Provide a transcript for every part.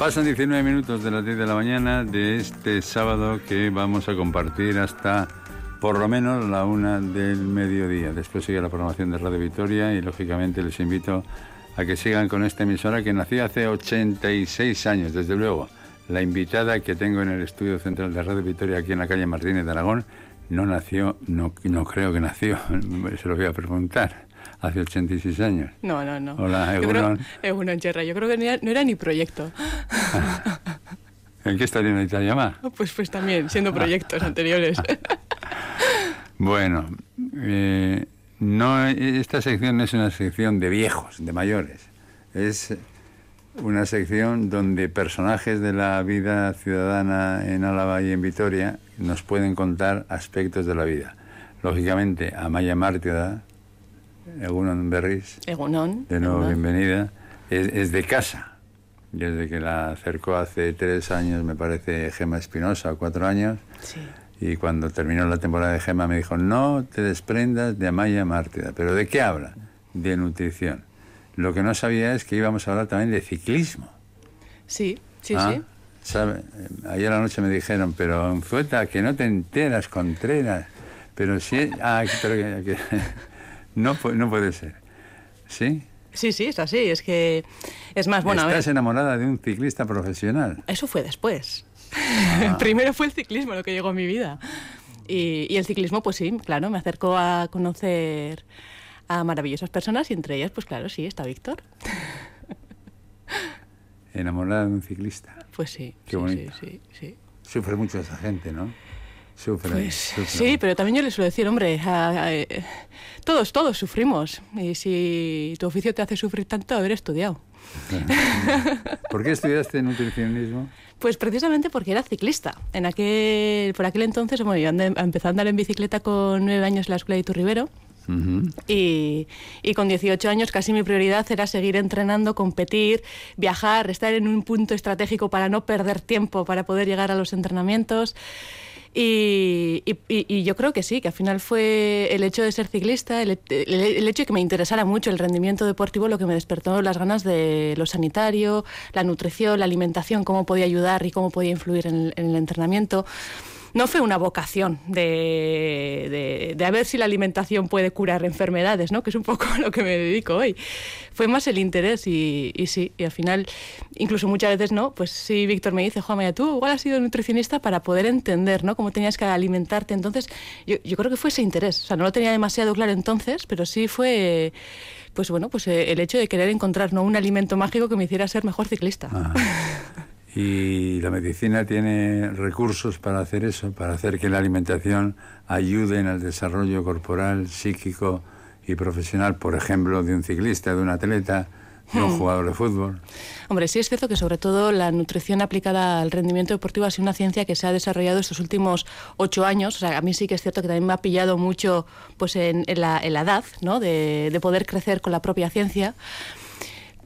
Pasan 19 minutos de las 10 de la mañana de este sábado que vamos a compartir hasta por lo menos la una del mediodía. Después sigue la programación de Radio Victoria y lógicamente les invito a que sigan con esta emisora que nació hace 86 años, desde luego. La invitada que tengo en el estudio central de Radio Victoria aquí en la calle Martínez de Aragón no nació, no, no creo que nació, se lo voy a preguntar hace 86 años. No, no, no. Hola, Egunon. Egunon, Cherra. Yo creo que no era, ni proyecto. ¿En qué estaría en Italia más? Pues, pues también, siendo proyectos anteriores. bueno, eh, no, esta sección no es una sección de viejos, de mayores. Es una sección donde personajes de la vida ciudadana en Álava y en Vitoria nos pueden contar aspectos de la vida. Lógicamente, Amaya Mártida, Egunon Berris. Egunon. De nuevo, bienvenida. Es, de casa. Desde que la acercó hace tres años, me parece, Gema Espinosa, cuatro años. Sí. Y cuando terminó la temporada de Gema me dijo, no te desprendas de Amaya Mártida. ¿Pero de qué habla? De nutrición. Lo que no sabía es que íbamos a hablar también de ciclismo. Sí, sí, ah, sí. ¿sabe? Ayer anoche me dijeron, pero Zueta, que no te enteras, Contreras. Pero sí, ah, pero que, no, no puede ser. ¿Sí? Sí, sí, es así. Es que es más bueno. Estás enamorada de un ciclista profesional. Eso fue después. Ah. Primero fue el ciclismo lo que llegó a mi vida. Y, y, el ciclismo, pues sí, claro, me acercó a conocer a maravillosas personas y entre ellas, pues claro, sí, está Víctor. Enamorada de un ciclista. Pues sí. Qué bonito. Sí, sí, Sufre mucho esa gente, ¿no? Sufre, pues, Sí, pero también yo les suelo decir, hombre, eh, todos, todos sufrimos. Y si tu oficio te hace sufrir tanto, haber estudiado. ¿Por qué estudiaste nutricionismo? Pues precisamente porque era ciclista. En aquel, por aquel entonces, bueno, yo empecé a andar en bicicleta con nueve años en la escuela de Turribero. y, y, con 18 años casi mi prioridad era seguir entrenando, competir, viajar, estar en un punto estratégico para no perder tiempo, para poder llegar a los entrenamientos. Y, yo creo que sí, que al final fue el hecho de ser ciclista, el, hecho de que me interesara mucho el rendimiento deportivo lo que me despertó las ganas de lo sanitario, la nutrición, la alimentación, cómo podía ayudar y cómo podía influir en el entrenamiento no fue una vocación de, de, a ver si la alimentación puede curar enfermedades, ¿no? que es un poco lo que me dedico hoy. Fue más el interés y, sí, y al final, incluso muchas veces no, pues sí, Víctor me dice, Juan, tú igual has sido nutricionista para poder entender ¿no? cómo tenías que alimentarte. Entonces, yo, yo creo que fue ese interés. O sea, no lo tenía demasiado claro entonces, pero sí fue pues bueno, pues eh, el hecho de querer encontrar ¿no? un alimento mágico que me hiciera ser mejor ciclista. Y la medicina tiene recursos para hacer eso, para hacer que la alimentación ayude en el desarrollo corporal, psíquico y profesional, por ejemplo, de un ciclista, de un atleta, de un hmm. jugador de fútbol. Hombre, sí es cierto que sobre todo la nutrición aplicada al rendimiento deportivo ha sido una ciencia que se ha desarrollado estos últimos ocho años. O sea, a mí sí que es cierto que también me ha pillado mucho pues en, la, edad, ¿no? De, de poder crecer con la propia ciencia.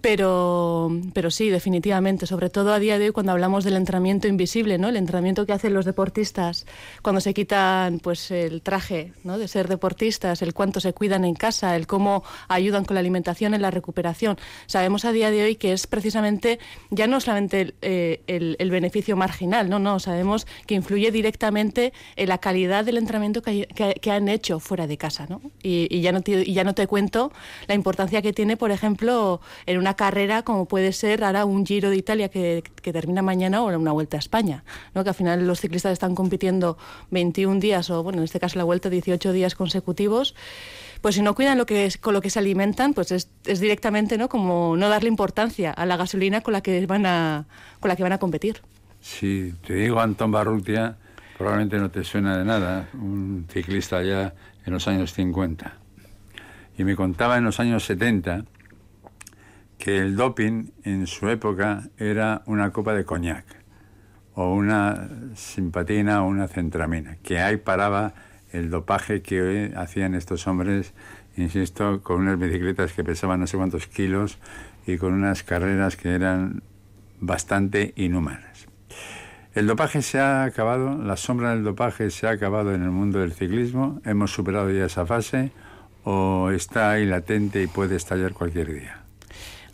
Pero, pero sí, definitivamente, sobre todo a día de hoy cuando hablamos del entrenamiento invisible, ¿no? El entrenamiento que hacen los deportistas cuando se quitan pues el traje, ¿no? De ser deportistas, el cuánto se cuidan en casa, el cómo ayudan con la alimentación en la recuperación. Sabemos a día de hoy que es precisamente ya no solamente el, eh, el, beneficio marginal, no, no, sabemos que influye directamente en la calidad del entrenamiento que, que, han hecho fuera de casa, ¿no? Y, y ya no y ya no te cuento la importancia que tiene, por ejemplo, en una carrera como puede ser ahora un Giro de Italia que, termina mañana o una Vuelta a España, ¿no? que al final los ciclistas están compitiendo 21 días o, bueno, en este caso la Vuelta 18 días consecutivos pues si no cuidan lo que es, con lo que se alimentan, pues es, directamente ¿no? como no darle importancia a la gasolina con la que van a, con la que van a competir. Si te digo Antón Barrutia, probablemente no te suena de nada, un ciclista ya en los años 50. Y me contaba en los años 70 que el doping en su época era una copa de coñac o una simpatina o una centramina, que ahí paraba el dopaje que hacían estos hombres, insisto, con unas bicicletas que pesaban no sé cuántos kilos y con unas carreras que eran bastante inhumanas. El dopaje se ha acabado, la sombra del dopaje se ha acabado en el mundo del ciclismo, hemos superado ya esa fase o está ahí latente y puede estallar cualquier día.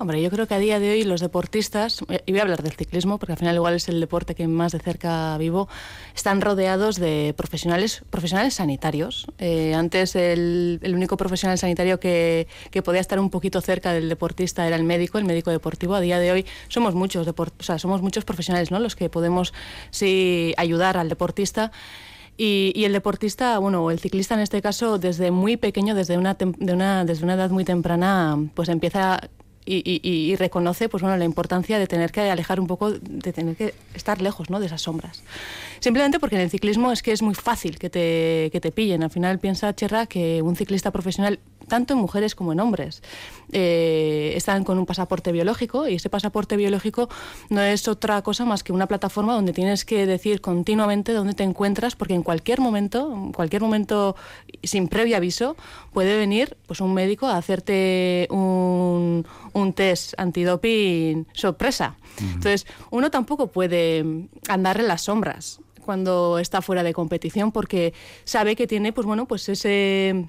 Hombre, yo creo que a día de hoy los deportistas, eh, y voy a hablar del ciclismo, porque al final igual es el deporte que más de cerca vivo, están rodeados de profesionales, profesionales sanitarios. Eh, antes el, único profesional sanitario que, que, podía estar un poquito cerca del deportista era el médico, el médico deportivo. A día de hoy somos muchos, o sea, somos muchos profesionales, ¿no? Los que podemos sí ayudar al deportista. Y, y, el deportista, bueno, o el ciclista en este caso, desde muy pequeño, desde una, de una, desde una edad muy temprana, pues empieza y, reconoce pues bueno la importancia de tener que alejar un poco de tener que estar lejos ¿no? de esas sombras simplemente porque en el ciclismo es que es muy fácil que te, que te pillen al final piensa Cherra que un ciclista profesional tanto en mujeres como en hombres. Eh, están con un pasaporte biológico y ese pasaporte biológico no es otra cosa más que una plataforma donde tienes que decir continuamente dónde te encuentras porque en cualquier momento, en cualquier momento sin previo aviso, puede venir pues un médico a hacerte un, un test antidoping sorpresa. Entonces, uno tampoco puede andar en las sombras cuando está fuera de competición porque sabe que tiene pues bueno pues ese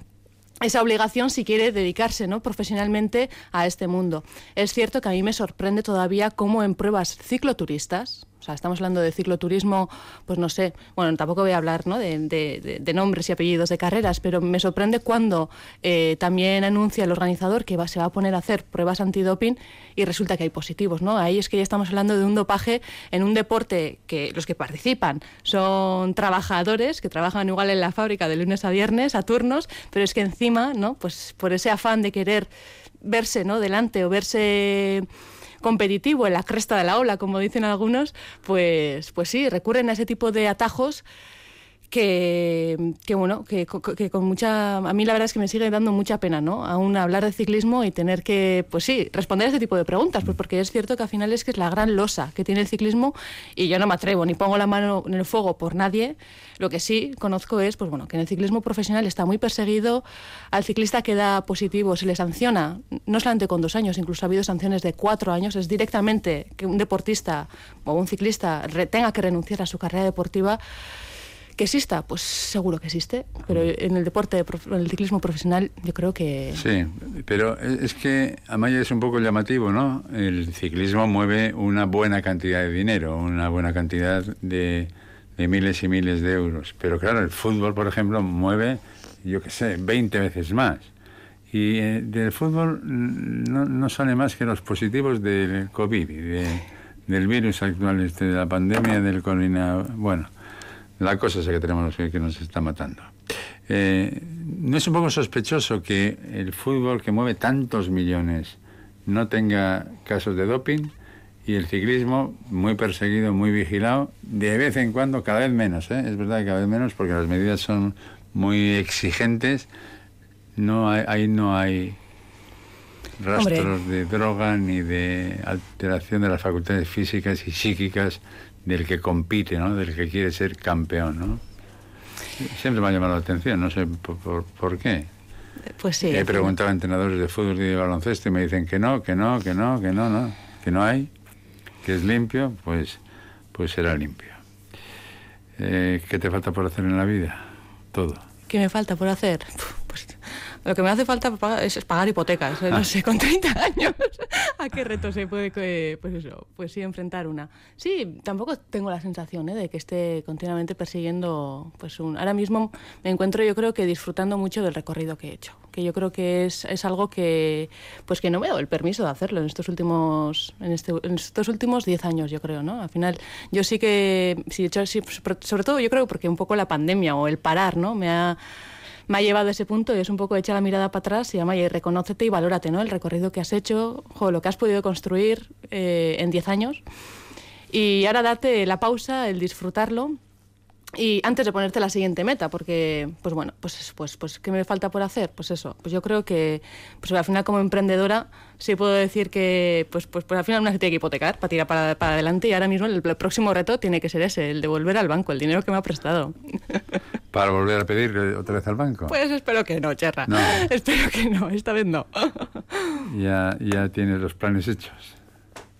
esa obligación si quiere dedicarse ¿no? profesionalmente a este mundo. Es cierto que a mí me sorprende todavía cómo en pruebas cicloturistas, o sea, estamos hablando de cicloturismo, pues no sé, bueno, tampoco voy a hablar ¿no? de, nombres y apellidos de carreras, pero me sorprende cuando eh, también anuncia el organizador que se va a poner a hacer pruebas antidoping y resulta que hay positivos, ¿no? Ahí es que ya estamos hablando de un dopaje en un deporte que los que participan son trabajadores que trabajan igual en la fábrica de lunes a viernes a turnos, pero es que encima, ¿no? Pues por ese afán de querer verse, ¿no? Delante o verse competitivo, en la cresta de la ola, como dicen algunos, pues, pues sí, recurren a ese tipo de atajos que, bueno, que, con mucha... A mí la verdad es que me sigue dando mucha pena, ¿no? Aún hablar de ciclismo y tener que, pues sí, responder a este tipo de preguntas, pues porque es cierto que al final es que es la gran losa que tiene el ciclismo y yo no me atrevo ni pongo la mano en el fuego por nadie. Lo que sí conozco es, pues bueno, que en el ciclismo profesional está muy perseguido, al ciclista que da positivo se le sanciona, no solamente con dos años, incluso ha habido sanciones de cuatro años, es directamente que un deportista o un ciclista tenga que renunciar a su carrera deportiva ¿Que exista? Pues seguro que existe, pero en el deporte, en el ciclismo profesional, yo creo que... Sí, pero es que Amaya es un poco llamativo, ¿no? El ciclismo mueve una buena cantidad de dinero, una buena cantidad de, miles y miles de euros. Pero claro, el fútbol, por ejemplo, mueve, yo qué sé, 20 veces más. Y eh, del fútbol no, no, sale más que los positivos del COVID y del virus actual, este, de la pandemia del colina. Bueno, la cosa es que tenemos que, que nos está matando. Eh, ¿No es un poco sospechoso que el fútbol que mueve tantos millones no tenga casos de doping y el ciclismo muy perseguido, muy vigilado, de vez en cuando, cada vez menos, ¿eh? es verdad que cada vez menos porque las medidas son muy exigentes, no hay, ahí no hay rastros de droga ni de alteración de las facultades físicas y psíquicas del que compite, ¿no? Del que quiere ser campeón, ¿no? Siempre me ha llamado la atención, no sé por, por, qué. Pues sí. He preguntado a entrenadores de fútbol y de baloncesto y me dicen que no, que no, que no, que no, no, que no hay, que es limpio, pues, pues será limpio. Eh, ¿Qué te falta por hacer en la vida? Todo. ¿Qué me falta por hacer? Lo que me hace falta es pagar hipotecas, ¿eh? no ah. sé, con 30 años. ¿A qué reto se puede, pues eso, pues sí, enfrentar una? Sí, tampoco tengo la sensación ¿eh? de que esté continuamente persiguiendo, pues un... Ahora mismo me encuentro yo creo que disfrutando mucho del recorrido que he hecho, que yo creo que es, es algo que, pues que no me el permiso de hacerlo en estos últimos, en, este, en estos últimos 10 años, yo creo, ¿no? Al final, yo sí que, sí, sobre todo yo creo porque un poco la pandemia o el parar, ¿no? Me ha me ha llevado a ese punto y es un poco echar la mirada para atrás y llama y reconócete y valórate, ¿no? El recorrido que has hecho, lo que has podido construir eh, en 10 años. Y ahora date la pausa, el disfrutarlo y antes de ponerte la siguiente meta, porque, pues bueno, pues, pues, pues, ¿qué me falta por hacer? Pues eso, pues yo creo que, pues al final como emprendedora, sí puedo decir que, pues, pues, pues al final una se tiene que hipotecar para tirar para, para adelante y ahora mismo el, próximo reto tiene que ser ese, el devolver al banco el dinero que me ha prestado. ¿Para volver a pedir otra vez al banco? Pues espero que no, Cherra. No. Espero que no, esta vez no. ya, ya tienes los planes hechos.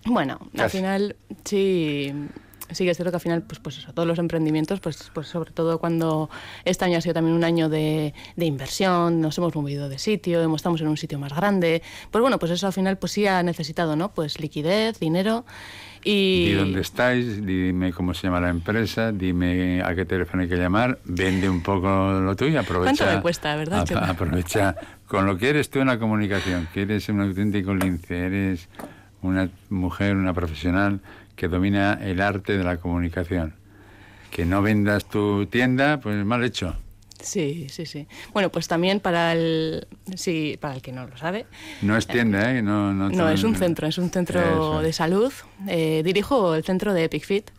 Bueno, al final sí sí que es cierto que al final, pues, pues eso, todos los emprendimientos, pues, pues sobre todo cuando este año ha sido también un año de, de inversión, nos hemos movido de sitio, hemos, estamos en un sitio más grande, pues bueno, pues eso al final pues sí ha necesitado, ¿no? Pues liquidez, dinero y... Di dónde estáis, dime cómo se llama la empresa, dime a qué teléfono hay que llamar, vende un poco lo tuyo, aprovecha... ¿Cuánto me cuesta, verdad? a- aprovecha con lo que eres tú en la comunicación, que eres un auténtico lince, eres una mujer, una profesional que domina el arte de la comunicación. Que no vendas tu tienda, pues mal hecho. Sí, sí, sí. Bueno, pues también para el, sí, para el que no lo sabe, No es tienda, ¿eh? No, no, No, es un centro, es un centro Eso de salud. Eh, dirijo el centro de Epic Fit,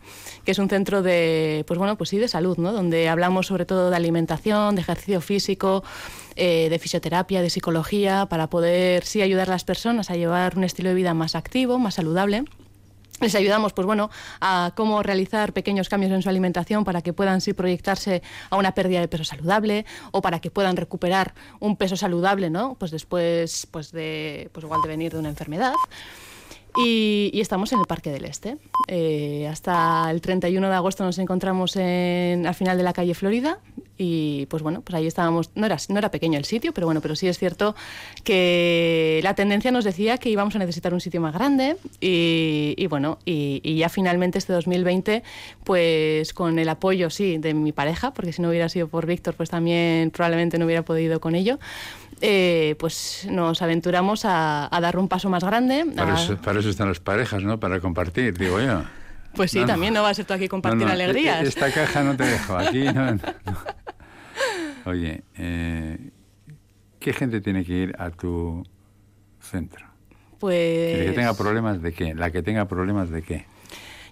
que es un centro de, pues bueno, pues sí, de salud, ¿no? Donde hablamos sobre todo de alimentación, de ejercicio físico, eh, de fisioterapia, de psicología, para poder sí ayudar a las personas a llevar un estilo de vida más activo, más saludable. Les ayudamos, pues bueno, a cómo realizar pequeños cambios en su alimentación para que puedan sí proyectarse a una pérdida de peso saludable o para que puedan recuperar un peso saludable, ¿no? Pues después, pues de, pues igual de venir de una enfermedad. Y, estamos en el Parque del Este. Eh, hasta el 31 de agosto nos encontramos en, al final de la calle Florida y pues bueno, pues ahí estábamos, no era, no era pequeño el sitio, pero bueno, pero sí es cierto que la tendencia nos decía que íbamos a necesitar un sitio más grande y, y bueno, y, y ya finalmente este 2020, pues con el apoyo, sí, de mi pareja, porque si no hubiera sido por Víctor, pues también probablemente no hubiera podido con ello, eh, pues nos aventuramos a, a dar un paso más grande. Para a- eso, para eso están las parejas, ¿no? Para compartir, digo yo. Pues sí, No, también no va a ser tú aquí compartir No, alegrías. e- Esta caja no te dejo, aquí no. Oye, eh, ¿qué gente tiene que ir a tu centro? Pues ¿Que tenga problemas de qué? ¿La que tenga problemas de qué?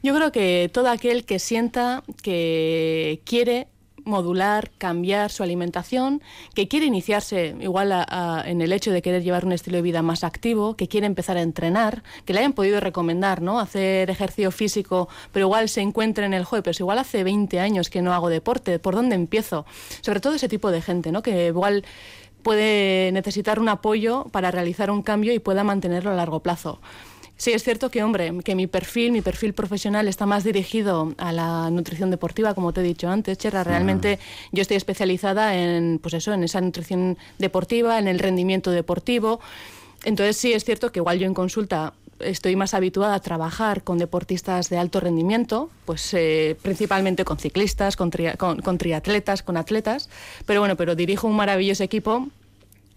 yo creo que todo aquel que sienta que quiere modular, cambiar su alimentación, que quiere iniciarse igual a- en el hecho de querer llevar un estilo de vida más activo, que quiere empezar a entrenar, que le hayan podido recomendar, ¿no? Hacer ejercicio físico, pero igual se encuentre en el juego, pero igual hace 20 años que no hago deporte, ¿por dónde empiezo? Sobre todo ese tipo de gente, ¿no? Que igual puede necesitar un apoyo para realizar un cambio y pueda mantenerlo a largo plazo. Sí, es cierto que, hombre, que mi perfil, mi perfil profesional está más dirigido a la nutrición deportiva, como te he dicho antes, Cherra. Realmente yo estoy especializada en, pues eso, en esa nutrición deportiva, en el rendimiento deportivo. Entonces sí es cierto que igual yo en consulta estoy más habituada a trabajar con deportistas de alto rendimiento, pues eh, principalmente con ciclistas, con, con- con triatletas, con atletas. Pero bueno, pero dirijo un maravilloso equipo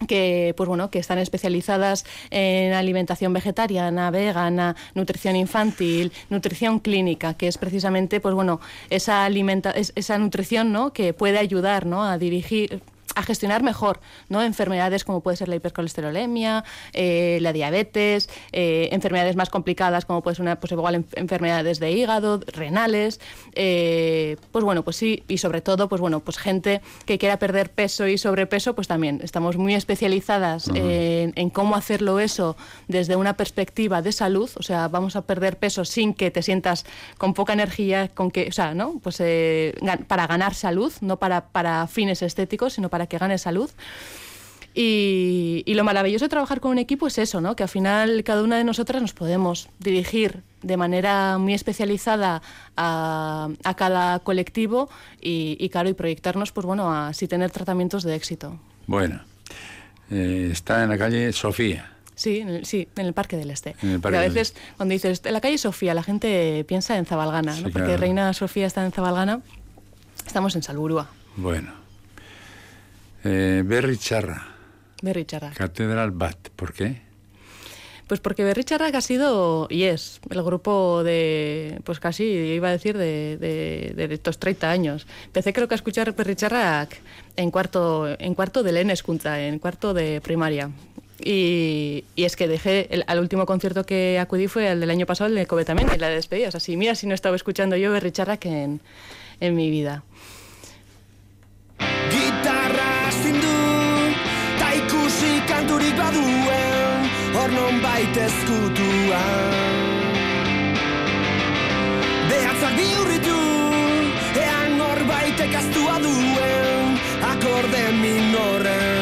que pues bueno que están especializadas en alimentación vegetariana, vegana, nutrición infantil, nutrición clínica, que es precisamente pues bueno esa alimenta es- esa nutrición ¿no? que puede ayudar ¿no? a dirigir a gestionar mejor ¿no? enfermedades como puede ser la hipercolesterolemia, eh, la diabetes, eh, enfermedades más complicadas como puede ser una, pues igual en- enfermedades de hígado, renales, eh, pues bueno, pues sí, y sobre todo, pues bueno, pues gente que quiera perder peso y sobrepeso, pues también estamos muy especializadas en, en cómo hacerlo eso desde una perspectiva de salud, o sea, vamos a perder peso sin que te sientas con poca energía, con que, o sea, ¿no? Pues eh, para ganar salud, no para, para fines estéticos, sino para que gane salud. Y, y lo maravilloso de trabajar con un equipo es eso, ¿no? Que al final cada una de nosotras nos podemos dirigir de manera muy especializada a, a cada colectivo y, y, claro, y proyectarnos, pues bueno, a así tener tratamientos de éxito. Bueno, eh, está en la calle Sofía. Sí, en el, sí, en el Parque del Este. Parque Pero a del veces, cuando dices en la calle Sofía, la gente piensa en Zabalgana, Sí, ¿no? Porque claro. Reina Sofía está en Zabalgana, estamos en Salburua, Bueno. Eh, Berry Charra, Berry Charrac. Catedral Bat. ¿Por qué? Pues porque Berry Charrac ha sido, y es, el grupo de, pues casi, iba a decir, de, de, de estos 30 años. Empecé creo que a escuchar Berry Charrac en cuarto, en cuarto de Lenes Kunta, en cuarto de primaria. Y, y es que dejé, el, al último concierto que acudí fue el del año pasado, el de en la despedida. O sea, si mira si no estaba escuchando yo Berry Charrac en, en mi vida. Gitarra astindu Ta ikusi kanturik baduen Hor non ezkutuan Behatzak bihurritu Ean norbaitek astua duen Akorde minoren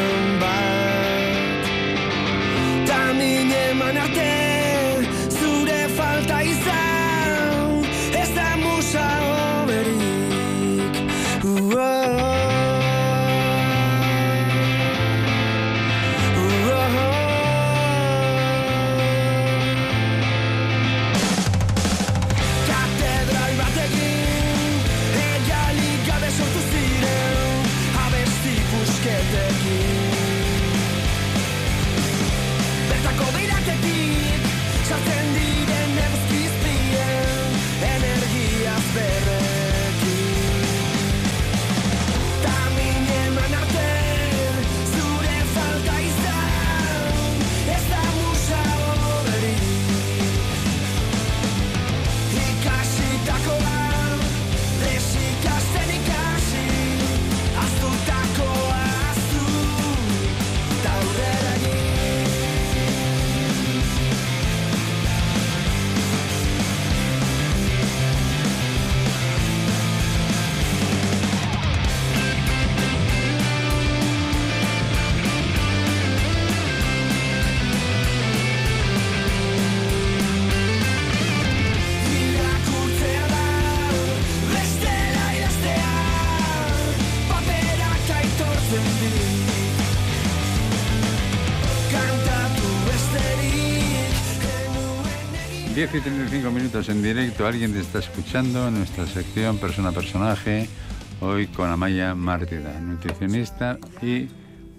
10 y 35 minutos en directo. Alguien te está escuchando en nuestra sección Persona-Personaje. Hoy con Amaya Mártida, nutricionista y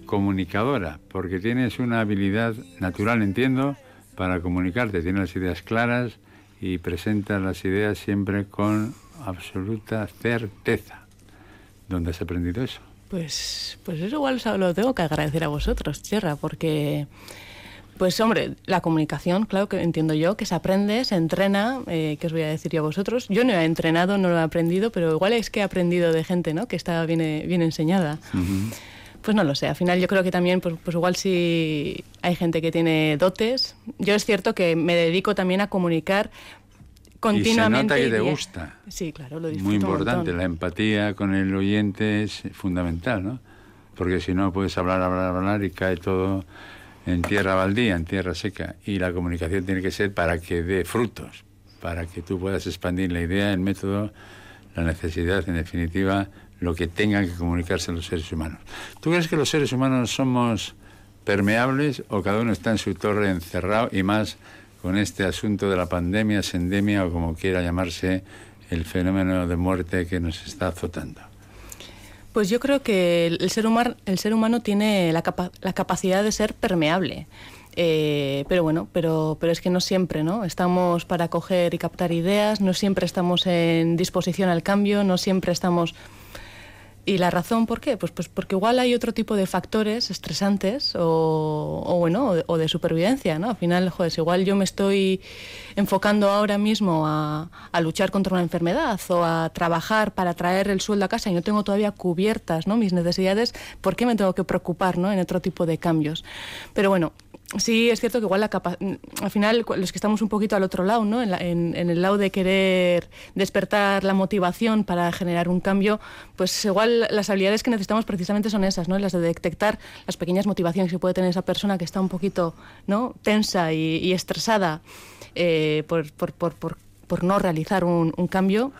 comunicadora, porque tienes una habilidad natural, entiendo, para comunicarte. Tienes las ideas claras y presentas las ideas siempre con absoluta certeza. ¿Dónde has aprendido eso? Pues, pues eso igual lo tengo que agradecer a vosotros, Tierra, porque pues hombre, la comunicación, claro que entiendo yo, que se aprende, se entrena, eh, que os voy a decir yo a vosotros. Yo no he entrenado, no lo he aprendido, pero igual es que he aprendido de gente, ¿no? Que está bien, bien enseñada. Pues no lo sé, al final yo creo que también, pues, pues igual si hay gente que tiene dotes. Yo es cierto que me dedico también a comunicar continuamente. Y se nota que te gusta. Sí, claro, lo disfruto Muy importante, la empatía con el oyente es fundamental, ¿no? Porque si no puedes hablar, hablar, hablar y cae todo en tierra baldía, en tierra seca. Y la comunicación tiene que ser para que dé frutos, para que tú puedas expandir la idea, el método, la necesidad, en definitiva, lo que tengan que comunicarse los seres humanos. ¿Tú crees que los seres humanos somos permeables o cada uno está en su torre encerrado y más con este asunto de la pandemia, sendemia o como quiera llamarse el fenómeno de muerte que nos está azotando? Pues yo creo que el ser, humano, el ser humano tiene la, la capacidad de ser permeable. Eh, pero bueno, pero, pero es que no siempre, ¿no? Estamos para coger y captar ideas, no siempre estamos en disposición al cambio, no siempre estamos ¿Y la razón por qué? Pues, pues porque igual hay otro tipo de factores estresantes o, o bueno, o de, supervivencia, ¿no? Al final, joder, igual yo me estoy enfocando ahora mismo a, a, luchar contra una enfermedad o a trabajar para traer el sueldo a casa y no tengo todavía cubiertas, ¿no? Mis necesidades, ¿por qué me tengo que preocupar, ¿no? En otro tipo de cambios. Pero bueno, sí es cierto que igual la al final los que estamos un poquito al otro lado, ¿no? En, el lado de querer despertar la motivación para generar un cambio, pues igual las habilidades que necesitamos precisamente son esas, ¿no? Las de detectar las pequeñas motivaciones que puede tener esa persona que está un poquito, ¿no? Tensa y, estresada eh, por, por, por, por, no realizar un, cambio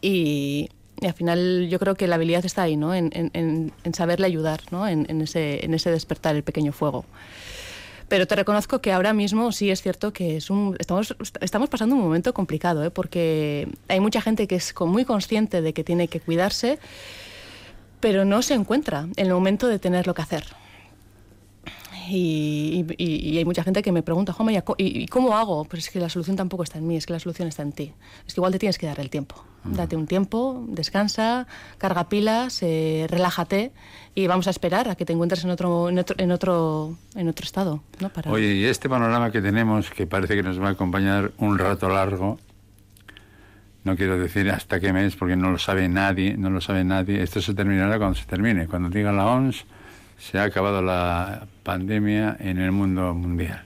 y al final yo creo que la habilidad está ahí, ¿no? En, en, en saberle ayudar, ¿no? En, ese, en ese despertar el pequeño fuego. Pero te reconozco que ahora mismo sí es cierto que es un, estamos, estamos pasando un momento complicado, ¿eh? porque hay mucha gente que es muy consciente de que tiene que cuidarse, pero no se encuentra en el momento de tener lo que hacer. Y, hay mucha gente que me pregunta, ¿y, cómo hago? Pues es que la solución tampoco está en mí, es que la solución está en ti. Es que igual te tienes que dar el tiempo. Date un tiempo, descansa, carga pilas, eh, relájate y vamos a esperar a que te encuentres en otro, en otro, en otro, en otro estado. ¿no? Para... Oye, y este panorama que tenemos, que parece que nos va a acompañar un rato largo, no quiero decir hasta qué mes, porque no lo sabe nadie, no lo sabe nadie. Esto se terminará cuando se termine. Cuando diga la OMS, se ha acabado la pandemia en el mundo mundial.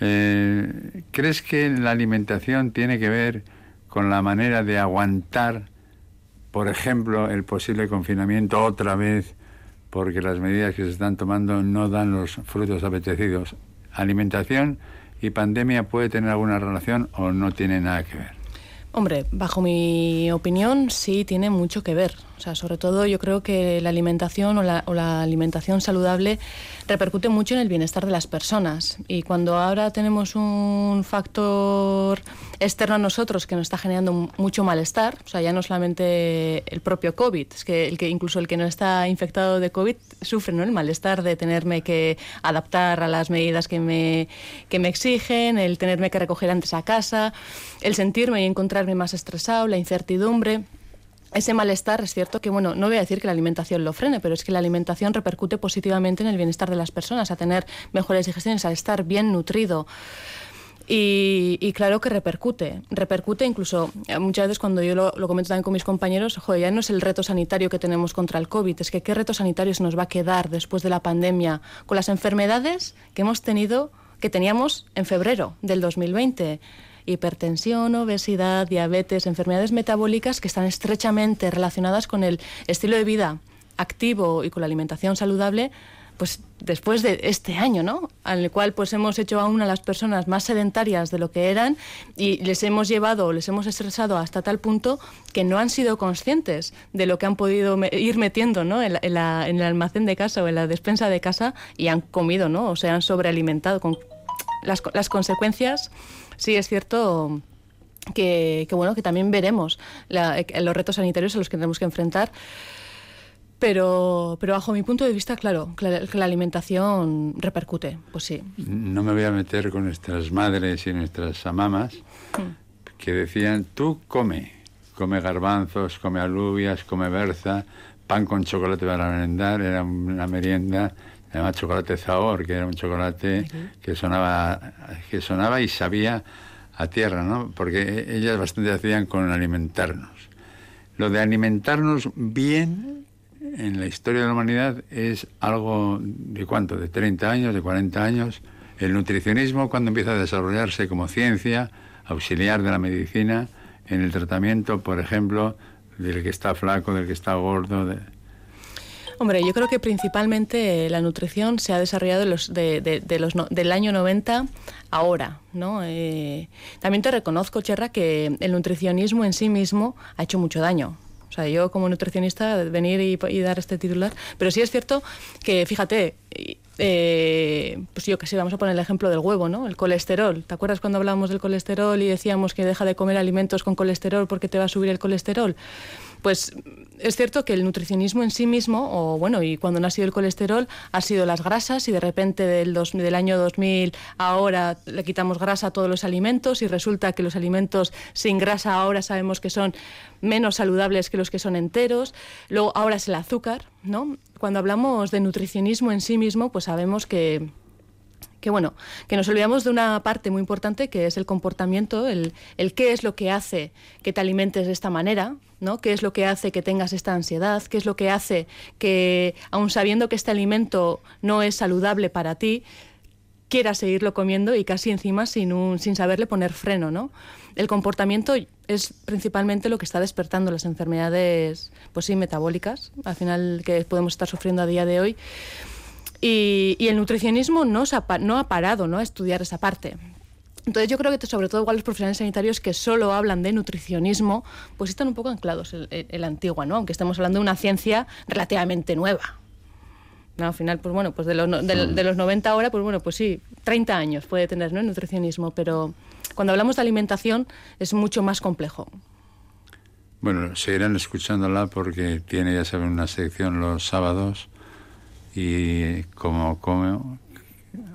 Eh, ¿Crees que la alimentación tiene que ver con la manera de aguantar, por ejemplo, el posible confinamiento otra vez, porque las medidas que se están tomando no dan los frutos apetecidos? ¿Alimentación y pandemia puede tener alguna relación o no tiene nada que ver? Hombre, bajo mi opinión sí tiene mucho que ver. O sea, sobre todo yo creo que la alimentación o la, alimentación saludable repercute mucho en el bienestar de las personas. Y cuando ahora tenemos un factor externo a nosotros que nos está generando mucho malestar, o sea, ya no solamente el propio COVID, es el que incluso el que no está infectado de COVID sufre ¿no? el malestar de tenerme que adaptar a las medidas que me, que me exigen, el tenerme que recoger antes a casa, el sentirme y encontrarme más estresado, la incertidumbre ese malestar es cierto que, bueno, no voy a decir que la alimentación lo frene, pero es que la alimentación repercute positivamente en el bienestar de las personas, a tener mejores digestiones, a estar bien nutrido. Y, claro que repercute, repercute incluso eh, muchas veces cuando yo lo, comento también con mis compañeros, joder, ya no es el reto sanitario que tenemos contra el COVID, es que qué reto sanitario se nos va a quedar después de la pandemia con las enfermedades que hemos tenido, que teníamos en febrero del 2020 hipertensión, obesidad, diabetes, enfermedades metabólicas que están estrechamente relacionadas con el estilo de vida activo y con la alimentación saludable, pues después de este año, ¿no? Al cual pues hemos hecho aún a las personas más sedentarias de lo que eran y les hemos llevado, les hemos estresado hasta tal punto que no han sido conscientes de lo que han podido ir metiendo, ¿no? En, en, la, en, el almacén de casa o en la despensa de casa y han comido, ¿no? O se han sobrealimentado con las, las consecuencias sí es cierto que, bueno, que también veremos los retos sanitarios a los que tenemos que enfrentar. Pero, pero bajo mi punto de vista, claro, que la, alimentación repercute, pues sí. No me voy a meter con nuestras madres y nuestras amamas mm. que decían, tú come, come garbanzos, come alubias, come berza, pan con chocolate para merendar, era una merienda además chocolate Zahor, que era un chocolate que sonaba, que sonaba y sabía a tierra, ¿no? Porque ellas bastante hacían con alimentarnos. Lo de alimentarnos bien en la historia de la humanidad es algo de cuánto, de 30 años, de 40 años. El nutricionismo cuando empieza a desarrollarse como ciencia auxiliar de la medicina en el tratamiento, por ejemplo, del que está flaco, del que está gordo, de, Hombre, yo creo que principalmente la nutrición se ha desarrollado los, de, los del año 90 ahora, ¿no? Eh, también te reconozco, Cherra, que el nutricionismo en sí mismo ha hecho mucho daño. O sea, yo como nutricionista, venir y, dar este titular, pero sí es cierto que, fíjate, eh, pues yo que sé, vamos a poner el ejemplo del huevo, ¿no? El colesterol. ¿Te acuerdas cuando hablábamos del colesterol y decíamos que deja de comer alimentos con colesterol porque te va a subir el colesterol? Pues es cierto que el nutricionismo en sí mismo, o bueno, y cuando sido el colesterol, ha sido las grasas y de repente del, dos, del año 2000 ahora le quitamos grasa a todos los alimentos y resulta que los alimentos sin grasa ahora sabemos que son menos saludables que los que son enteros. Luego ahora es el azúcar, ¿no? Cuando hablamos de nutricionismo en sí mismo, pues sabemos que que bueno, que nos olvidamos de una parte muy importante que es el comportamiento, el, el, qué es lo que hace que te alimentes de esta manera, ¿no? ¿Qué es lo que hace que tengas esta ansiedad? ¿Qué es lo que hace que, aun sabiendo que este alimento no es saludable para ti, quieras seguirlo comiendo y casi encima sin, un, sin saberle poner freno, ¿no? El comportamiento es principalmente lo que está despertando las enfermedades, pues sí, metabólicas, al final que podemos estar sufriendo a día de hoy. Y, el nutricionismo no, ha, no ha parado ¿no? a estudiar esa parte. Entonces yo creo que sobre todo igual los profesionales sanitarios que solo hablan de nutricionismo, pues están un poco anclados en, la antigua, ¿no? Aunque estamos hablando de una ciencia relativamente nueva. ¿no? Al final, pues bueno, pues de los, de, los 90 ahora, pues bueno, pues sí, 30 años puede tener, ¿no? El nutricionismo, pero cuando hablamos de alimentación es mucho más complejo. Bueno, seguirán escuchándola porque tiene, ya saben, una sección los sábados y como, como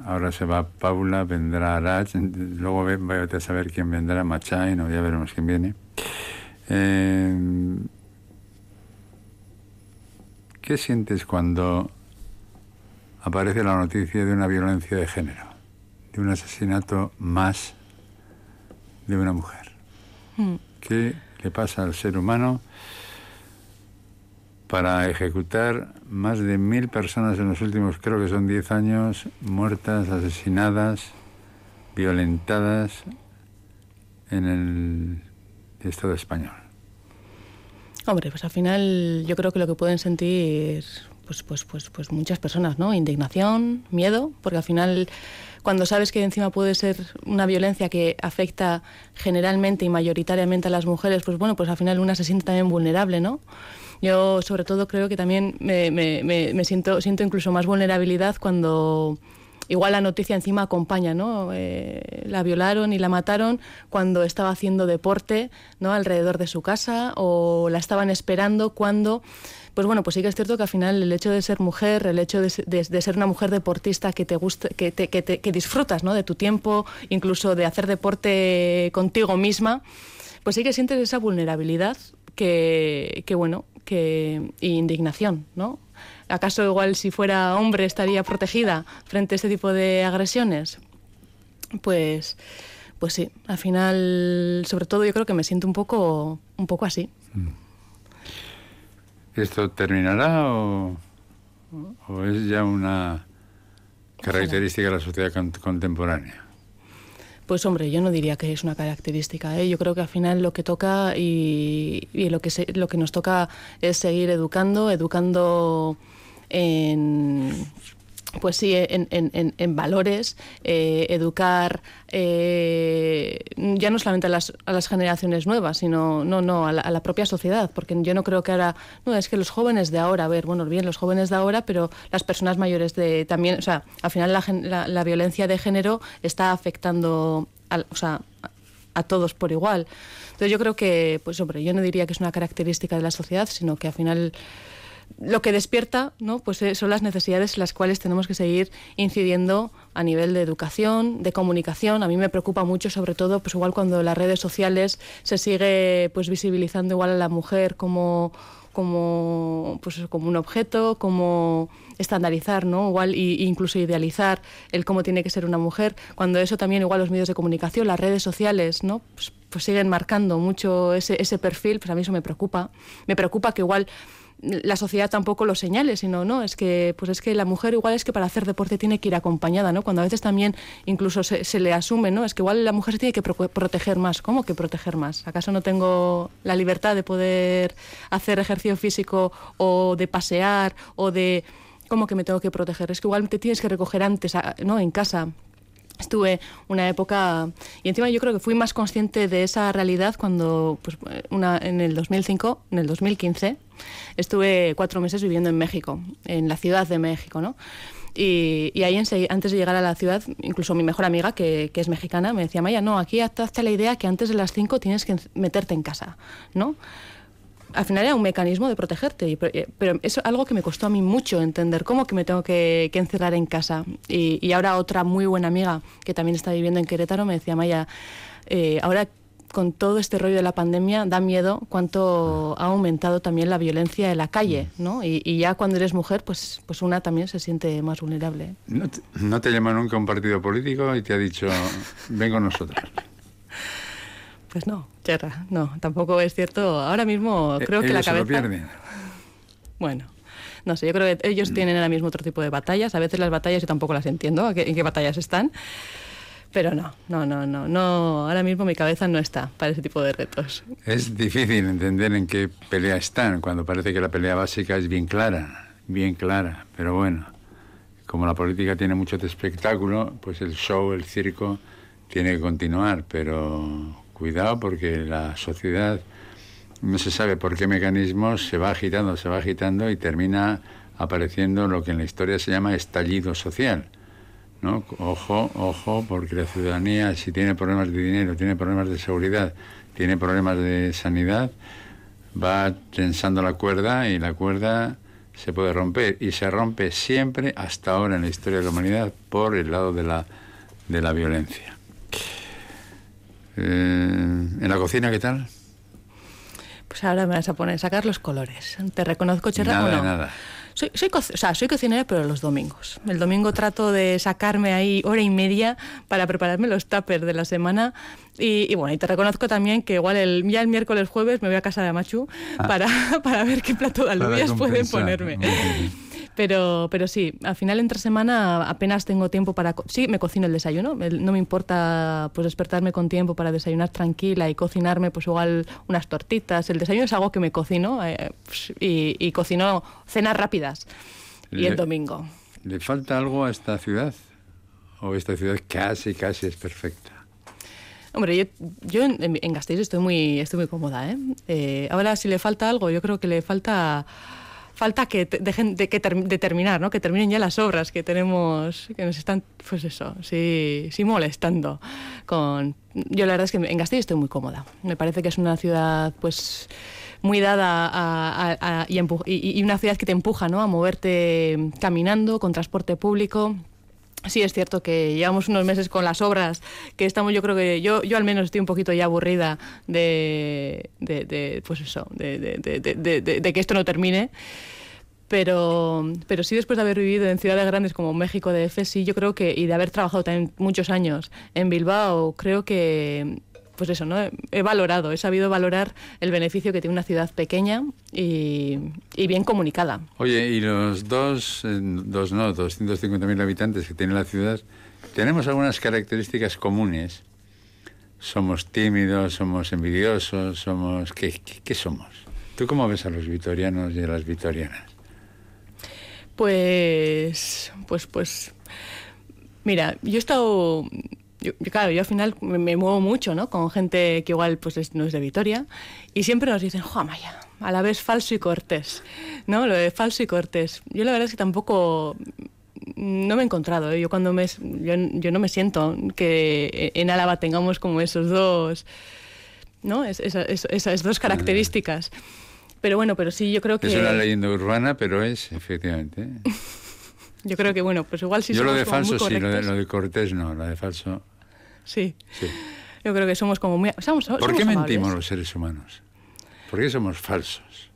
ahora se va Paula, vendrá Arach, luego voy a saber quién vendrá, Machay, no, ya veremos quién viene. Eh, ¿Qué sientes cuando aparece la noticia de una violencia de género, de un asesinato más de una mujer? Hmm. ¿Qué le pasa al ser humano? Para ejecutar más de mil personas en los últimos, creo que son diez años, muertas, asesinadas, violentadas en el Estado español. Hombre, pues al final yo creo que lo que pueden sentir pues, pues, pues, pues muchas personas, ¿no? Indignación, miedo, porque al final cuando sabes que encima puede ser una violencia que afecta generalmente y mayoritariamente a las mujeres, pues bueno, pues al final una se siente también vulnerable, ¿no? Yo sobre todo creo que también me, me, me, siento, siento incluso más vulnerabilidad cuando igual la noticia encima acompaña, ¿no? Eh, la violaron y la mataron cuando estaba haciendo deporte, ¿no? Alrededor de su casa o la estaban esperando cuando pues bueno, pues sí que es cierto que al final el hecho de ser mujer, el hecho de, ser una mujer deportista que te gusta, que, te, que, que disfrutas ¿no? de tu tiempo, incluso de hacer deporte contigo misma, pues sí que sientes esa vulnerabilidad que, que bueno, que indignación, ¿no? ¿Acaso igual si fuera hombre estaría protegida frente a este tipo de agresiones? Pues, pues sí, al final, sobre todo yo creo que me siento un poco, un poco así. Mm. ¿Esto terminará o, es ya una característica de la sociedad contemporánea? Pues hombre, yo no diría que es una característica. ¿eh? Yo creo que al final lo que toca y, lo, que lo que nos toca es seguir educando, educando en pues sí, en, en, en valores, eh, educar eh, ya no solamente a las, a las, generaciones nuevas, sino no, no, a la, propia sociedad, porque yo no creo que ahora, no, es que los jóvenes de ahora, a ver, bueno, bien, los jóvenes de ahora, pero las personas mayores de también, o sea, al final la, la, violencia de género está afectando a, o sea, a todos por igual. Entonces yo creo que, pues hombre, yo no diría que es una característica de la sociedad, sino que al final lo que despierta ¿no? pues eh, son las necesidades en las cuales tenemos que seguir incidiendo a nivel de educación, de comunicación. A mí me preocupa mucho, sobre todo, pues igual cuando las redes sociales se sigue pues visibilizando igual a la mujer como como pues como un objeto, como estandarizar, ¿no? Igual y, incluso idealizar el cómo tiene que ser una mujer, cuando eso también igual los medios de comunicación, las redes sociales, ¿no? Pues, pues siguen marcando mucho ese, ese perfil, pues a mí eso me preocupa. Me preocupa que igual la sociedad tampoco lo señale, sino no, es que pues es que la mujer igual es que para hacer deporte tiene que ir acompañada, ¿no? Cuando a veces también incluso se, se le asume, ¿no? Es que igual la mujer se tiene que proteger más. ¿Cómo que proteger más? ¿Acaso no tengo la libertad de poder hacer ejercicio físico o de pasear o de cómo que me tengo que proteger? Es que igual te tienes que recoger antes, ¿no? En casa estuve una época y encima yo creo que fui más consciente de esa realidad cuando pues, una, en el 2005 en el 2015 estuve cuatro meses viviendo en México en la ciudad de México no y, ahí antes de llegar a la ciudad incluso mi mejor amiga que, que es mexicana me decía Maya no aquí hazte la idea que antes de las cinco tienes que meterte en casa no al final era un mecanismo de protegerte, eh, pero es algo que me costó a mí mucho entender, cómo que me tengo que, encerrar en casa. Y, ahora otra muy buena amiga que también está viviendo en Querétaro me decía, Maya, eh, ahora con todo este rollo de la pandemia da miedo cuánto ha aumentado también la violencia en la calle, ¿no? Y, ya cuando eres mujer, pues, pues una también se siente más vulnerable. ¿No te, ¿No te llama nunca un partido político y te ha dicho, ven con nosotros? Pues no, Cherra, no, tampoco es cierto. Ahora mismo eh, creo que la cabeza... Se lo pierden. Bueno, no sé, yo creo que ellos tienen ahora mismo otro tipo de batallas. A veces las batallas yo tampoco las entiendo, en qué batallas están. Pero no, no, no, no, no. Ahora mismo mi cabeza no está para ese tipo de retos. Es difícil entender en qué pelea están, cuando parece que la pelea básica es bien clara, bien clara. Pero bueno, como la política tiene mucho de espectáculo, pues el show, el circo, tiene que continuar. Pero Cuidado porque la sociedad no se sabe por qué mecanismos se va agitando, se va agitando y termina apareciendo lo que en la historia se llama estallido social. ¿no? Ojo, ojo, porque la ciudadanía, si tiene problemas de dinero, tiene problemas de seguridad, tiene problemas de sanidad, va tensando la cuerda y la cuerda se puede romper. Y se rompe siempre, hasta ahora en la historia de la humanidad, por el lado de la, de la violencia. Eh, ¿En la cocina qué tal? Pues ahora me vas a poner a sacar los colores. Te reconozco, Cherra, nada, no? Nada. Soy, soy, o sea, soy cocinera, pero los domingos. El domingo trato de sacarme ahí hora y media para prepararme los tuppers de la semana. Y, bueno, y te reconozco también que igual el, ya el miércoles, jueves me voy a casa de Machu ah. para, para ver qué plato de alubias pueden ponerme. Pero, pero sí, al final entre semana apenas tengo tiempo para... Sí, me cocino el desayuno. No me importa pues despertarme con tiempo para desayunar tranquila y cocinarme pues igual unas tortitas. El desayuno es algo que me cocino eh, y, y, cocino cenas rápidas. Y el domingo. ¿Le falta algo a esta ciudad? ¿O esta ciudad casi, casi es perfecta? Hombre, yo, yo en, en, Gasteiz estoy muy, estoy muy cómoda. ¿eh? ¿eh? Ahora, si le falta algo, yo creo que le falta falta que dejen de, que de terminar, ¿no? que terminen ya las obras que tenemos, que nos están, pues eso, sí, sí molestando. Con... Yo la verdad es que en Gasteiz estoy muy cómoda. Me parece que es una ciudad, pues muy dada a, y, y, una ciudad que te empuja ¿no? a moverte caminando, con transporte público. Sí, es cierto que llevamos unos meses con las obras, que estamos, yo creo que yo, yo al menos estoy un poquito ya aburrida de, de, pues eso, de, de, que esto no termine. Pero, pero sí después de haber vivido en ciudades grandes como México, de sí, yo creo que, y de haber trabajado también muchos años en Bilbao, creo que pues eso, ¿no? He valorado, he sabido valorar el beneficio que tiene una ciudad pequeña y, y bien comunicada. Oye, y los dos, dos no, 250.000 habitantes que tiene la ciudad, tenemos algunas características comunes. Somos tímidos, somos envidiosos, somos... ¿Qué, qué, qué somos? ¿Tú cómo ves a los vitorianos y a las vitorianas? Pues, pues, pues, mira, yo he estado yo, claro, yo al final me, muevo mucho, ¿no? Con gente que igual pues no es de Vitoria y siempre nos dicen, ¡jo, Maya! A la vez falso y cortés, ¿no? Lo de falso y cortés. Yo la verdad es que tampoco no me he encontrado. ¿eh? Yo cuando me yo, yo, no me siento que en Álava tengamos como esos dos, ¿no? Es, esa, es, esas dos características. Pero bueno, pero sí, yo creo que... Es una leyenda urbana, pero es, efectivamente. Yo creo que, bueno, pues igual si Yo lo de falso sí, lo de, lo de, Cortés no, lo de falso... Sí. sí. Yo creo que somos como muy... Somos, ¿Por qué mentimos los seres humanos? ¿Por qué somos falsos?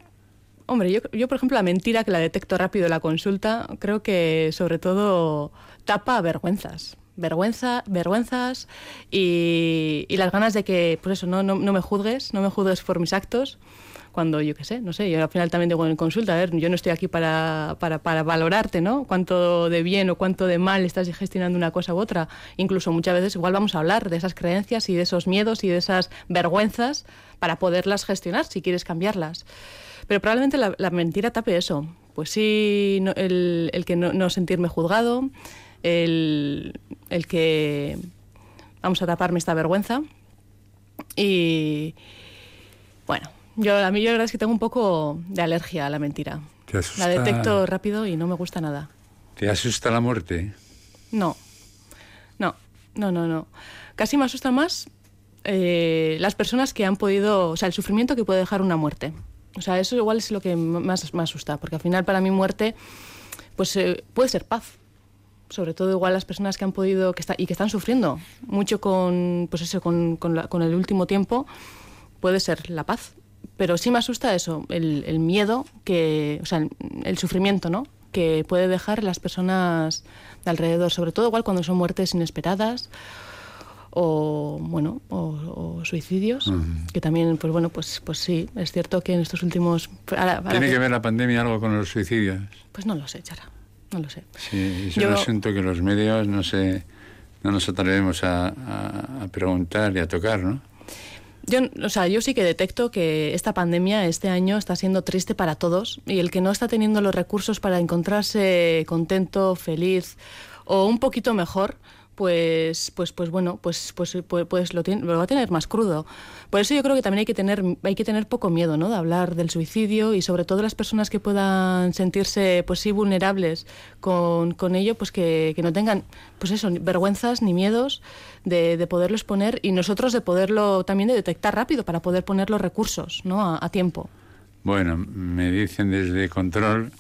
Hombre, yo, yo, por ejemplo, la mentira que la detecto rápido en la consulta, creo que sobre todo tapa vergüenzas. Vergüenza, vergüenzas y, y las ganas de que, pues eso, no, no, no me juzgues, no me juzgues por mis actos cuando yo qué sé, no sé, yo al final también digo en consulta, a ver, yo no estoy aquí para, para, para, valorarte, ¿no? Cuánto de bien o cuánto de mal estás gestionando una cosa u otra. Incluso muchas veces igual vamos a hablar de esas creencias y de esos miedos y de esas vergüenzas para poderlas gestionar si quieres cambiarlas. Pero probablemente la, mentira tape eso. Pues sí, no, el, el, que no, no sentirme juzgado, el, el que vamos a taparme esta vergüenza. Y bueno, yo, a mí yo la verdad es que tengo un poco de alergia a la mentira. ¿Te asusta? La detecto rápido y no me gusta nada. ¿Te asusta la muerte? No, no, no, no, no. Casi me asusta más eh, las personas que han podido, o sea, el sufrimiento que puede dejar una muerte. O sea, eso igual es lo que más me asusta, porque al final para mí muerte, pues eh, puede ser paz. Sobre todo igual las personas que han podido que está, y que están sufriendo mucho con, pues eso, con, con, la, con el último tiempo, puede ser la paz pero sí me asusta eso, el, el miedo, que, o sea, el, el, sufrimiento, ¿no? Que puede dejar las personas de alrededor, sobre todo igual cuando son muertes inesperadas o bueno o, o suicidios, uh -huh. que también pues bueno pues pues sí es cierto que en estos últimos ahora, ahora tiene que... que ver la pandemia algo con los suicidios. Pues no lo sé, Chara, no lo sé. Sí, es Yo... un asunto que los medios no sé no nos atrevemos a, a, a preguntar y a tocar, ¿no? Yo, o sea, yo sí que detecto que esta pandemia este año está siendo triste para todos y el que no está teniendo los recursos para encontrarse contento, feliz o un poquito mejor, pues, pues, pues bueno, pues, pues, pues, pues lo, tiene, lo, va a tener más crudo. Por eso yo creo que también hay que tener, hay que tener poco miedo, ¿no? De hablar del suicidio y sobre todo las personas que puedan sentirse, pues sí, vulnerables con, con ello, pues que, que no tengan, pues eso, vergüenzas ni miedos de, de, poderlo exponer y nosotros de poderlo también de detectar rápido para poder poner los recursos, ¿no? A, a tiempo. Bueno, me dicen desde control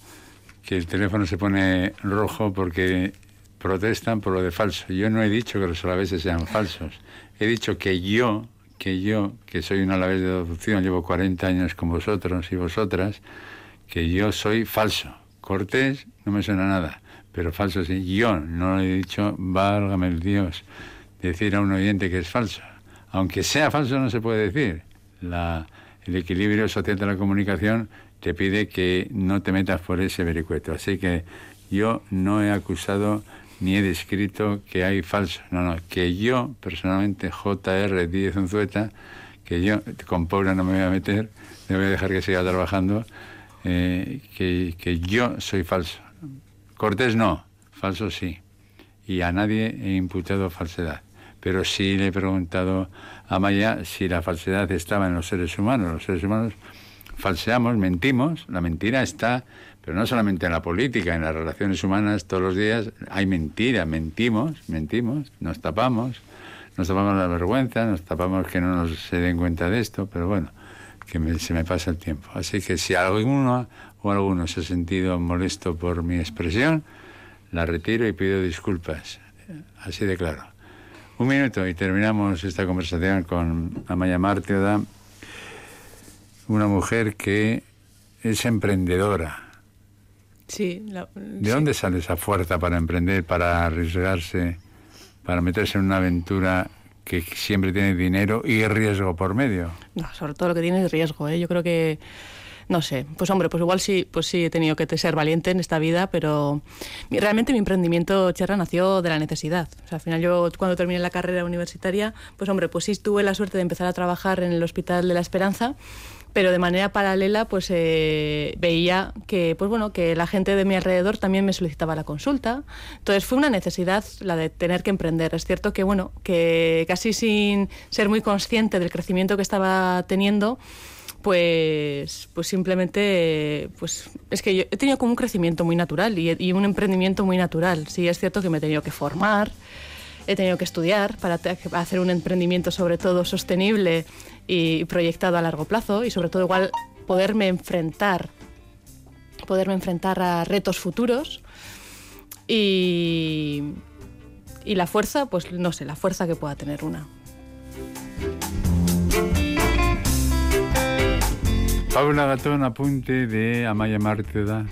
que el teléfono se pone rojo porque protestan por lo de falso. Yo no he dicho que los alaveses sean falsos. He dicho que yo, que yo, que soy un alavés de adopción, llevo 40 años con vosotros y vosotras, que yo soy falso. Cortés no me suena nada, pero falso sí. Yo no he dicho, válgame el Dios, decir a un oyente que es falso. Aunque sea falso no se puede decir. La, el equilibrio social de la comunicación te pide que no te metas por ese vericueto. Así que yo no he acusado ni he descrito que hay falso. No, no, que yo, personalmente, JR Díez Unzueta, que yo con Paula no me voy a meter, me voy a dejar que siga trabajando, eh, que, que yo soy falso. Cortés no, falso sí. Y a nadie he imputado falsedad. Pero sí le he preguntado a Maya si la falsedad estaba en los seres humanos. Los seres humanos falseamos, mentimos, la mentira está, pero no solamente en la política, en las relaciones humanas todos los días hay mentira, mentimos, mentimos, nos tapamos, nos tapamos la vergüenza, nos tapamos que no nos se den cuenta de esto, pero bueno, que se me pasa el tiempo. Así que si alguno o alguno se ha sentido molesto por mi expresión, la retiro y pido disculpas. Así de claro. Un minuto y terminamos esta conversación con Amaya Mártioda, una mujer que es emprendedora. Sí. ¿De dónde sale esa fuerza para emprender, para arriesgarse, para meterse en una aventura que siempre tiene dinero y riesgo por medio? No, sobre todo lo que tiene es riesgo. ¿eh? Yo creo que no sé, pues hombre, pues igual sí, pues sí he tenido que ser valiente en esta vida, pero realmente mi emprendimiento Cherra nació de la necesidad. O sea, al final yo cuando terminé la carrera universitaria, pues hombre, pues sí tuve la suerte de empezar a trabajar en el Hospital de la Esperanza pero de manera paralela pues eh, veía que pues bueno que la gente de mi alrededor también me solicitaba la consulta entonces fue una necesidad la de tener que emprender es cierto que bueno que casi sin ser muy consciente del crecimiento que estaba teniendo pues, pues simplemente, pues es que yo he tenido como un crecimiento muy natural y, un emprendimiento muy natural. Sí, es cierto que me he tenido que formar, he tenido que estudiar para hacer un emprendimiento sobre todo sostenible y proyectado a largo plazo y sobre todo igual poderme enfrentar, poderme enfrentar a retos futuros y, y la fuerza, pues no sé, la fuerza que pueda tener una. Paula Gatón, apunte de Amaya Márteda.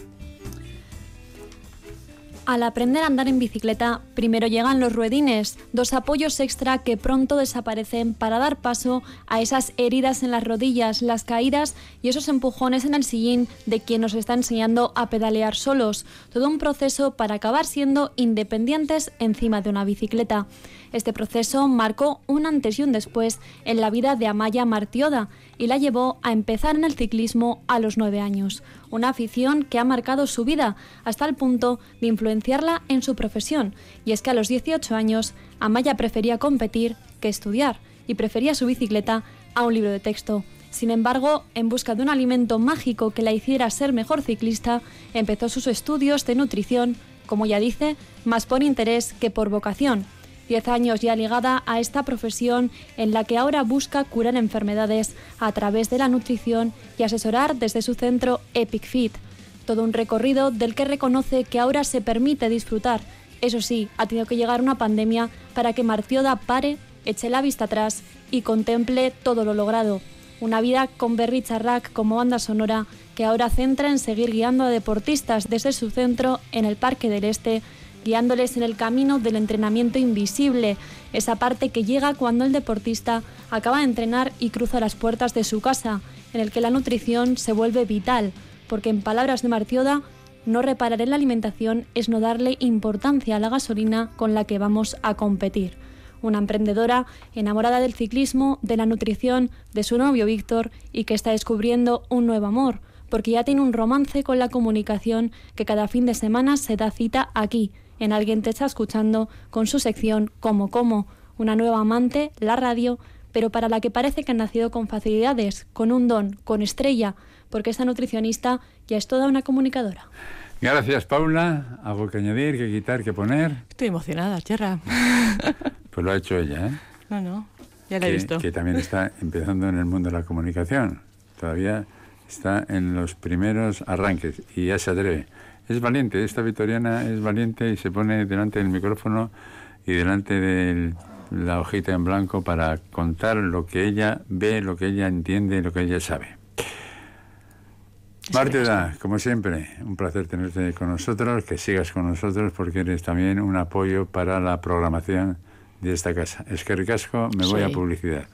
Al aprender a andar en bicicleta, primero llegan los ruedines, dos apoyos extra que pronto desaparecen para dar paso a esas heridas en las rodillas, las caídas y esos empujones en el sillín de quien nos está enseñando a pedalear solos. Todo un proceso para acabar siendo independientes encima de una bicicleta. Este proceso marcó un antes y un después en la vida de Amaya Martioda y la llevó a empezar en el ciclismo a los nueve años, una afición que ha marcado su vida hasta el punto de influenciarla en su profesión. Y es que a los 18 años Amaya prefería competir que estudiar y prefería su bicicleta a un libro de texto. Sin embargo, en busca de un alimento mágico que la hiciera ser mejor ciclista, empezó sus estudios de nutrición, como ya dice, más por interés que por vocación Diez años ya ligada a esta profesión en la que ahora busca curar enfermedades a través de la nutrición y asesorar desde su centro Epic Fit. Todo un recorrido del que reconoce que ahora se permite disfrutar. Eso sí, ha tenido que llegar una pandemia para que Marcioda pare, eche la vista atrás y contemple todo lo logrado. Una vida con Berry Charrac como banda sonora que ahora centra en seguir guiando a deportistas desde su centro en el Parque del Este guiándoles en el camino del entrenamiento invisible, esa parte que llega cuando el deportista acaba de entrenar y cruza las puertas de su casa, en el que la nutrición se vuelve vital, porque en palabras de Martioda, no reparar en la alimentación es no darle importancia a la gasolina con la que vamos a competir. Una emprendedora enamorada del ciclismo, de la nutrición, de su novio Víctor y que está descubriendo un nuevo amor, porque ya tiene un romance con la comunicación que cada fin de semana se da cita aquí, en Alguien te está escuchando con su sección Como Como, una nueva amante, la radio, pero para la que parece que han nacido con facilidades, con un don, con estrella, porque esta nutricionista ya es toda una comunicadora. Gracias, Paula. ¿Algo que añadir, que quitar, que poner? Estoy emocionada, Cherra. Pues lo ha hecho ella, ¿eh? No, no, ya la he visto. Que también está empezando en el mundo de la comunicación. Todavía está en los primeros arranques y ya se atreve es valiente, esta victoriana es valiente y se pone delante del micrófono y delante de la hojita en blanco para contar lo que ella ve, lo que ella entiende, lo que ella sabe. Marta, como siempre, un placer tenerte con nosotros, que sigas con nosotros porque eres también un apoyo para la programación de esta casa. Es que ricasco, me voy a publicidad.